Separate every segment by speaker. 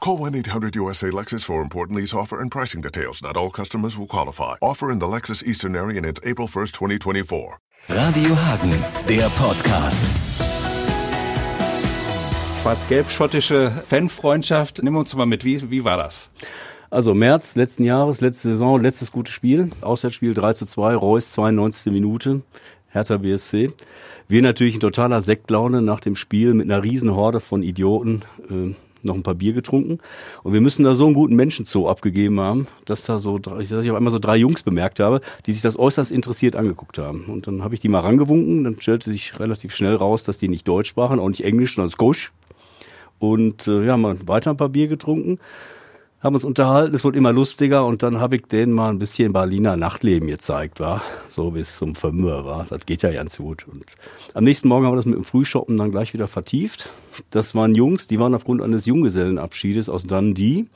Speaker 1: Call 1-800-USA Lexus for important lease offer and pricing details. Not all customers will qualify. Offer in the Lexus Eastern area and it's April 1st, 2024.
Speaker 2: Radio Hagen, der Podcast.
Speaker 3: Schwarz-Gelb-schottische Fanfreundschaft. Nimm uns mal mit, wie, wie war das?
Speaker 4: Also März letzten Jahres, letzte Saison, letztes gutes Spiel. Auswärtsspiel 3 zu 2, Reus 92. Minute, Hertha BSC. Wir natürlich in totaler Sektlaune nach dem Spiel mit einer riesen Horde von Idioten. Äh, noch ein paar Bier getrunken. Und wir müssen da so einen guten Menschenzoo abgegeben haben, dass da so, dass ich auf einmal so drei Jungs bemerkt habe, die sich das äußerst interessiert angeguckt haben. Und dann habe ich die mal rangewunken, dann stellte sich relativ schnell raus, dass die nicht Deutsch sprachen, auch nicht Englisch, sondern Skosch. Und äh, ja, haben weiter ein paar Bier getrunken haben uns unterhalten, es wurde immer lustiger und dann habe ich denen mal ein bisschen Berliner Nachtleben gezeigt, war so bis zum Vermöhr war. Das geht ja ganz gut. Und am nächsten Morgen haben wir das mit dem Frühshoppen dann gleich wieder vertieft. Das waren Jungs, die waren aufgrund eines Junggesellenabschiedes aus Dundee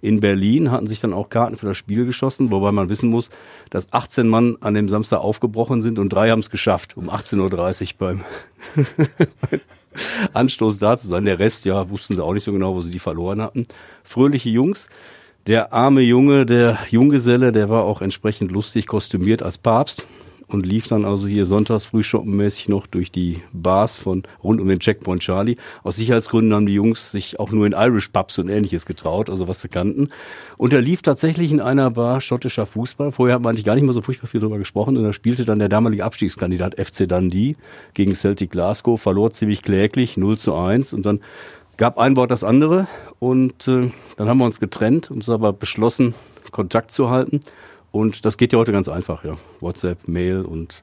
Speaker 4: in Berlin, hatten sich dann auch Karten für das Spiel geschossen, wobei man wissen muss, dass 18 Mann an dem Samstag aufgebrochen sind und drei haben es geschafft, um 18.30 Uhr beim Anstoß da zu sein. Der Rest, ja, wussten sie auch nicht so genau, wo sie die verloren hatten. Fröhliche Jungs. Der arme Junge, der Junggeselle, der war auch entsprechend lustig kostümiert als Papst und lief dann also hier sonntags frühschoppenmäßig noch durch die Bars von rund um den Checkpoint Charlie. Aus Sicherheitsgründen haben die Jungs sich auch nur in Irish Pubs und ähnliches getraut, also was sie kannten. Und er lief tatsächlich in einer Bar schottischer Fußball. Vorher hat man eigentlich gar nicht mehr so furchtbar viel drüber gesprochen. Und da spielte dann der damalige Abstiegskandidat FC Dundee gegen Celtic Glasgow, verlor ziemlich kläglich 0 zu 1 und dann gab ein Wort das andere und äh, dann haben wir uns getrennt und uns aber beschlossen, Kontakt zu halten. Und das geht ja heute ganz einfach, ja. WhatsApp, Mail und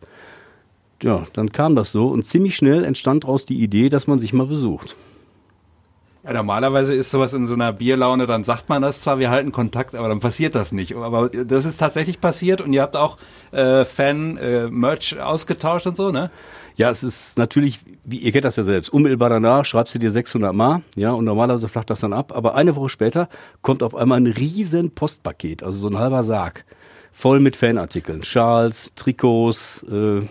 Speaker 4: ja, dann kam das so und ziemlich schnell entstand daraus die Idee, dass man sich mal besucht.
Speaker 3: Ja, normalerweise ist sowas in so einer Bierlaune, dann sagt man das zwar, wir halten Kontakt, aber dann passiert das nicht. Aber das ist tatsächlich passiert und ihr habt auch äh, Fan-Merch äh, ausgetauscht und so, ne?
Speaker 4: Ja, es ist natürlich, wie ihr kennt das ja selbst, unmittelbar danach schreibst du dir 600 Mal, ja, und normalerweise flacht das dann ab. Aber eine Woche später kommt auf einmal ein riesen Postpaket, also so ein halber Sarg voll mit Fanartikeln. Schals, Trikots, äh,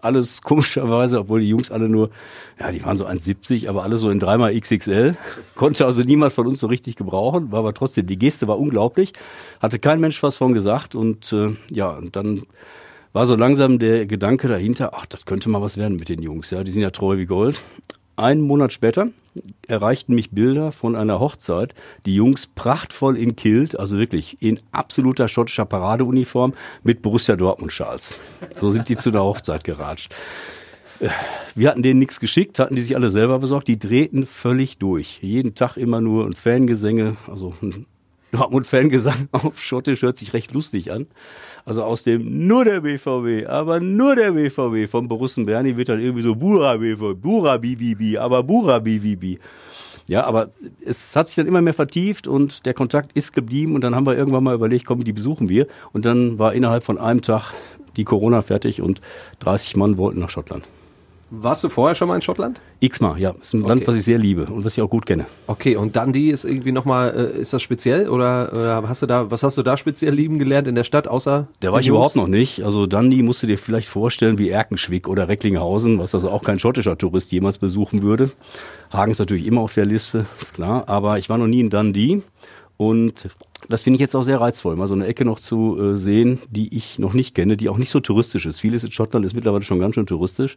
Speaker 4: alles komischerweise, obwohl die Jungs alle nur, ja, die waren so 1,70, aber alle so in dreimal XXL. Konnte also niemand von uns so richtig gebrauchen, war aber trotzdem, die Geste war unglaublich. Hatte kein Mensch was von gesagt und äh, ja, und dann war so langsam der Gedanke dahinter, ach, das könnte mal was werden mit den Jungs, ja, die sind ja treu wie Gold. Einen Monat später erreichten mich Bilder von einer Hochzeit. Die Jungs prachtvoll in Kilt, also wirklich in absoluter schottischer Paradeuniform mit Borussia Dortmund Schals. So sind die zu der Hochzeit geratscht. Wir hatten denen nichts geschickt, hatten die sich alle selber besorgt. Die drehten völlig durch. Jeden Tag immer nur ein Fangesänge, also ein Dortmund-Fangesang auf Schottisch hört sich recht lustig an. Also aus dem nur der BVB, aber nur der BVB vom Borussen Berni wird dann irgendwie so Bura BVB, Bura BVB, aber Bura BVB. Ja, aber es hat sich dann immer mehr vertieft und der Kontakt ist geblieben und dann haben wir irgendwann mal überlegt, komm, die besuchen wir. Und dann war innerhalb von einem Tag die Corona fertig und 30 Mann wollten nach Schottland.
Speaker 5: Warst du vorher schon mal in Schottland?
Speaker 4: X-mal, ja. Ist ein okay. Land, was ich sehr liebe und was ich auch gut kenne.
Speaker 5: Okay, und Dundee ist irgendwie nochmal, äh, ist das speziell oder, oder hast du da, was hast du da speziell lieben gelernt in der Stadt, außer?
Speaker 4: Da war ich überhaupt noch nicht. Also Dundee musst du dir vielleicht vorstellen wie Erkenschwick oder Recklinghausen, was also auch kein schottischer Tourist jemals besuchen würde. Hagen ist natürlich immer auf der Liste, ist klar. Aber ich war noch nie in Dundee und das finde ich jetzt auch sehr reizvoll, mal so eine Ecke noch zu äh, sehen, die ich noch nicht kenne, die auch nicht so touristisch ist. Vieles in Schottland ist mittlerweile schon ganz schön touristisch.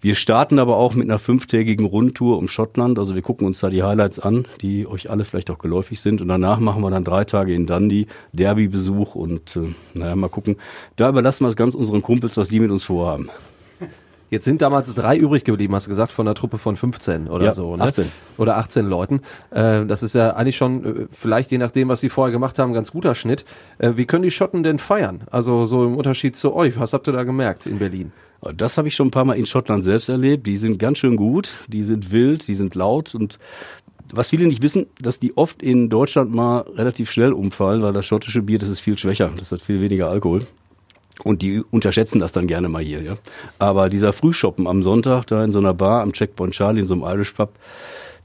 Speaker 4: Wir starten aber auch mit einer fünftägigen Rundtour um Schottland. Also wir gucken uns da die Highlights an, die euch alle vielleicht auch geläufig sind. Und danach machen wir dann drei Tage in Dundee, Derby-Besuch und äh, naja, mal gucken. Da überlassen wir es ganz unseren Kumpels, was die mit uns vorhaben.
Speaker 5: Jetzt sind damals drei übrig geblieben, hast du gesagt, von einer Truppe von 15 oder
Speaker 4: ja,
Speaker 5: so.
Speaker 4: Ne? 18.
Speaker 5: Oder 18 Leuten. Äh, das ist ja eigentlich schon, äh, vielleicht je nachdem, was sie vorher gemacht haben, ganz guter Schnitt. Äh, wie können die Schotten denn feiern? Also so im Unterschied zu euch. Was habt ihr da gemerkt in Berlin?
Speaker 4: Das habe ich schon ein paar Mal in Schottland selbst erlebt. Die sind ganz schön gut, die sind wild, die sind laut und was viele nicht wissen, dass die oft in Deutschland mal relativ schnell umfallen, weil das schottische Bier, das ist viel schwächer, das hat viel weniger Alkohol. Und die unterschätzen das dann gerne mal hier, ja. Aber dieser Frühshoppen am Sonntag da in so einer Bar am Checkpoint Charlie in so einem Irish Pub,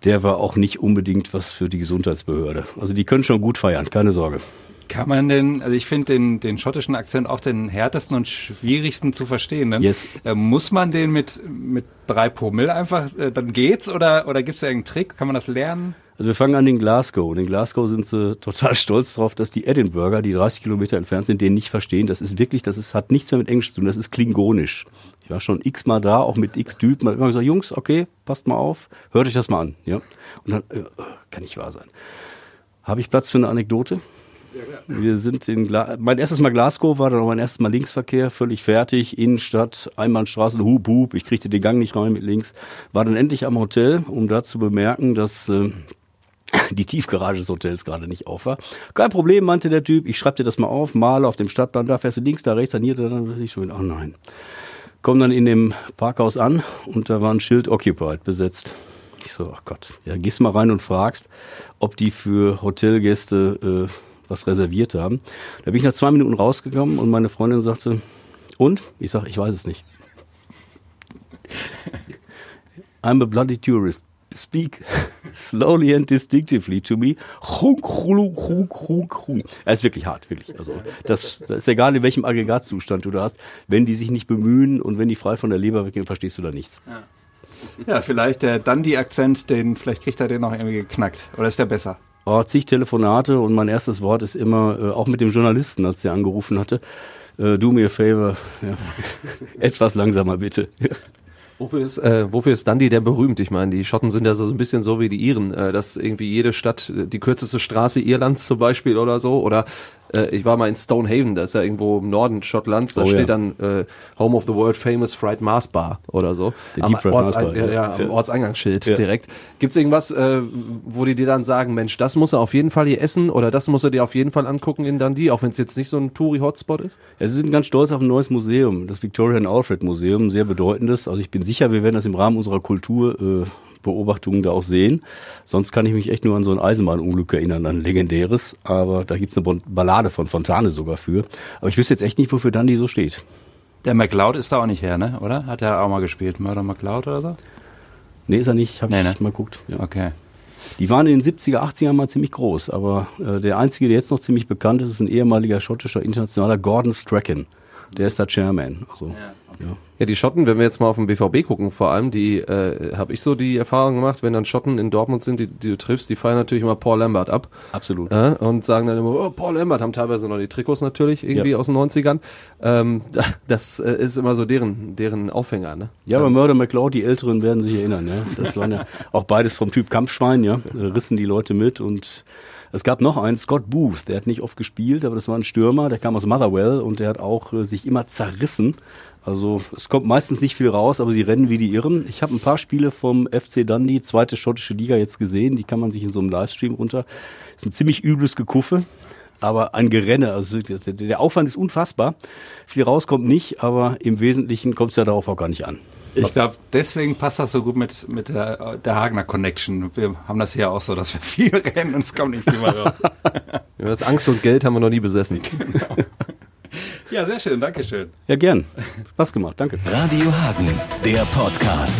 Speaker 4: der war auch nicht unbedingt was für die Gesundheitsbehörde. Also die können schon gut feiern, keine Sorge.
Speaker 3: Kann man denn, also ich finde den, den schottischen Akzent auch den härtesten und schwierigsten zu verstehen. Ne?
Speaker 4: Yes.
Speaker 3: Äh, muss man den mit, mit drei Promille einfach, äh, dann geht's oder, oder gibt's da irgendeinen Trick? Kann man das lernen?
Speaker 4: Also wir fangen an in Glasgow. Und in Glasgow sind sie total stolz drauf, dass die Edinburgher, die 30 Kilometer entfernt sind, den nicht verstehen. Das ist wirklich, das ist, hat nichts mehr mit Englisch zu tun, das ist klingonisch. Ich war schon x-mal da, auch mit x-Typen. Hab immer gesagt, Jungs, okay, passt mal auf, hört euch das mal an. Ja? Und dann, äh, kann nicht wahr sein. Habe ich Platz für eine Anekdote? Wir sind in Gla mein erstes Mal Glasgow war dann auch mein erstes Mal Linksverkehr, völlig fertig, Innenstadt, Einbahnstraßen, hup, hup, ich kriegte den Gang nicht rein mit links. War dann endlich am Hotel, um da zu bemerken, dass äh, die Tiefgarage des Hotels gerade nicht auf war. Kein Problem, meinte der Typ, ich schreib dir das mal auf, male auf dem Stadtplan, da fährst du links, da rechts, dann hier, dann ich so, oh nein. Komm dann in dem Parkhaus an und da war ein Schild Occupied besetzt. Ich so, ach Gott, ja, gehst mal rein und fragst, ob die für Hotelgäste äh, was reserviert haben. Da bin ich nach zwei Minuten rausgekommen und meine Freundin sagte, und? Ich sag, ich weiß es nicht. I'm a bloody tourist. Speak slowly and distinctively to me. Chunk, chunk, chunk, chunk, chunk. Er ist wirklich hart, wirklich. Also das, das ist egal, in welchem Aggregatzustand du da hast. Wenn die sich nicht bemühen und wenn die frei von der Leber weggehen, verstehst du da nichts.
Speaker 3: Ja, vielleicht der Dundee-Akzent, den, vielleicht kriegt er den noch irgendwie geknackt. Oder ist der besser?
Speaker 4: Oh, zig Telefonate und mein erstes Wort ist immer, äh, auch mit dem Journalisten, als der angerufen hatte, äh, do me a favor, ja. etwas langsamer bitte.
Speaker 5: Wofür ist, äh, wofür ist Dundee denn berühmt? Ich meine, die Schotten sind ja so ein bisschen so wie die Iren, äh, dass irgendwie jede Stadt äh, die kürzeste Straße Irlands zum Beispiel oder so. Oder äh, ich war mal in Stonehaven, das ist ja irgendwo im Norden Schottlands, da
Speaker 4: Oh,
Speaker 5: steht
Speaker 4: ja.
Speaker 5: dann äh, Home of the World Famous Fried Mars Bar oder so.
Speaker 4: Der
Speaker 5: am,
Speaker 4: Mars Bar,
Speaker 5: ja,
Speaker 4: ja.
Speaker 5: am. Ortseingangsschild direkt. Gibt's irgendwas, äh, wo die dir dann sagen, Mensch, das muss er auf jeden Fall hier essen oder das muss er dir auf jeden Fall angucken in Dundee, auch wenn es jetzt nicht so ein Touri-Hotspot ist?
Speaker 4: Ja, Sie sind ganz stolz auf ein neues Museum, das Victoria and Alfred Museum, sehr bedeutendes. Also ich bin sicher, wir werden das im Rahmen unserer Kulturbeobachtungen äh, Beobachtungen da auch sehen. Sonst kann ich mich echt nur an so ein Eisenbahnunglück erinnern, an legendäres. Aber da gibt's eine Bon- Ballade von Fontane sogar für. Aber ich wüsste jetzt echt nicht, wofür Dundee so steht.
Speaker 3: Der McLeod ist da auch nicht her, ne? Oder? Hat er auch mal gespielt? Murder McLeod oder so?
Speaker 4: Nee, ist er nicht. Hab
Speaker 3: Nee,
Speaker 4: ich
Speaker 3: ne?
Speaker 4: mal geguckt. Ja.
Speaker 3: Okay.
Speaker 4: Die waren in den 70er, 80er mal ziemlich groß, aber äh, der einzige, der jetzt noch ziemlich bekannt ist, ist ein ehemaliger schottischer internationaler Gordon Strachan. Der ist da Chairman. Also, ja.
Speaker 5: Ja, die Schotten, wenn wir jetzt mal auf den BVB gucken, vor allem, die äh, habe ich so die Erfahrung gemacht, wenn dann Schotten in Dortmund sind, die, die du triffst, die feiern natürlich immer Paul Lambert ab.
Speaker 4: Absolut.
Speaker 5: Ja, und sagen dann immer, oh, Paul Lambert, haben teilweise noch die Trikots natürlich, irgendwie
Speaker 4: Ja.
Speaker 5: aus den 90ern. Ähm, das äh, ist immer so deren, deren Aufhänger, ne?
Speaker 4: Ja, bei Murder McLeod, die Älteren werden sich erinnern, ja. Das waren ja auch beides vom Typ Kampfschwein, ja. Äh, Rissen die Leute mit und es gab noch einen, Scott Booth, der hat nicht oft gespielt, aber das war ein Stürmer, der kam aus Motherwell und der hat auch äh, sich immer zerrissen. Also es kommt meistens nicht viel raus, aber sie rennen wie die Irren. Ich habe ein paar Spiele vom FC Dundee, zweite schottische Liga jetzt gesehen, die kann man sich in so einem Livestream runter. Ist ein ziemlich übles Gekuffe, aber ein Gerenne. Also der, Aufwand ist unfassbar. Viel rauskommt nicht, aber im Wesentlichen kommt es ja darauf auch gar nicht an.
Speaker 3: Ich glaube, deswegen passt das so gut mit, mit der, der Hagener Connection. Wir haben das hier auch so, dass wir viel rennen und es kommt nicht viel mehr raus.
Speaker 5: Ja, das Angst und Geld haben wir noch nie besessen.
Speaker 3: ja, sehr schön, Dankeschön.
Speaker 4: Ja, gern. Spaß gemacht, danke.
Speaker 2: Radio Hagen, der Podcast.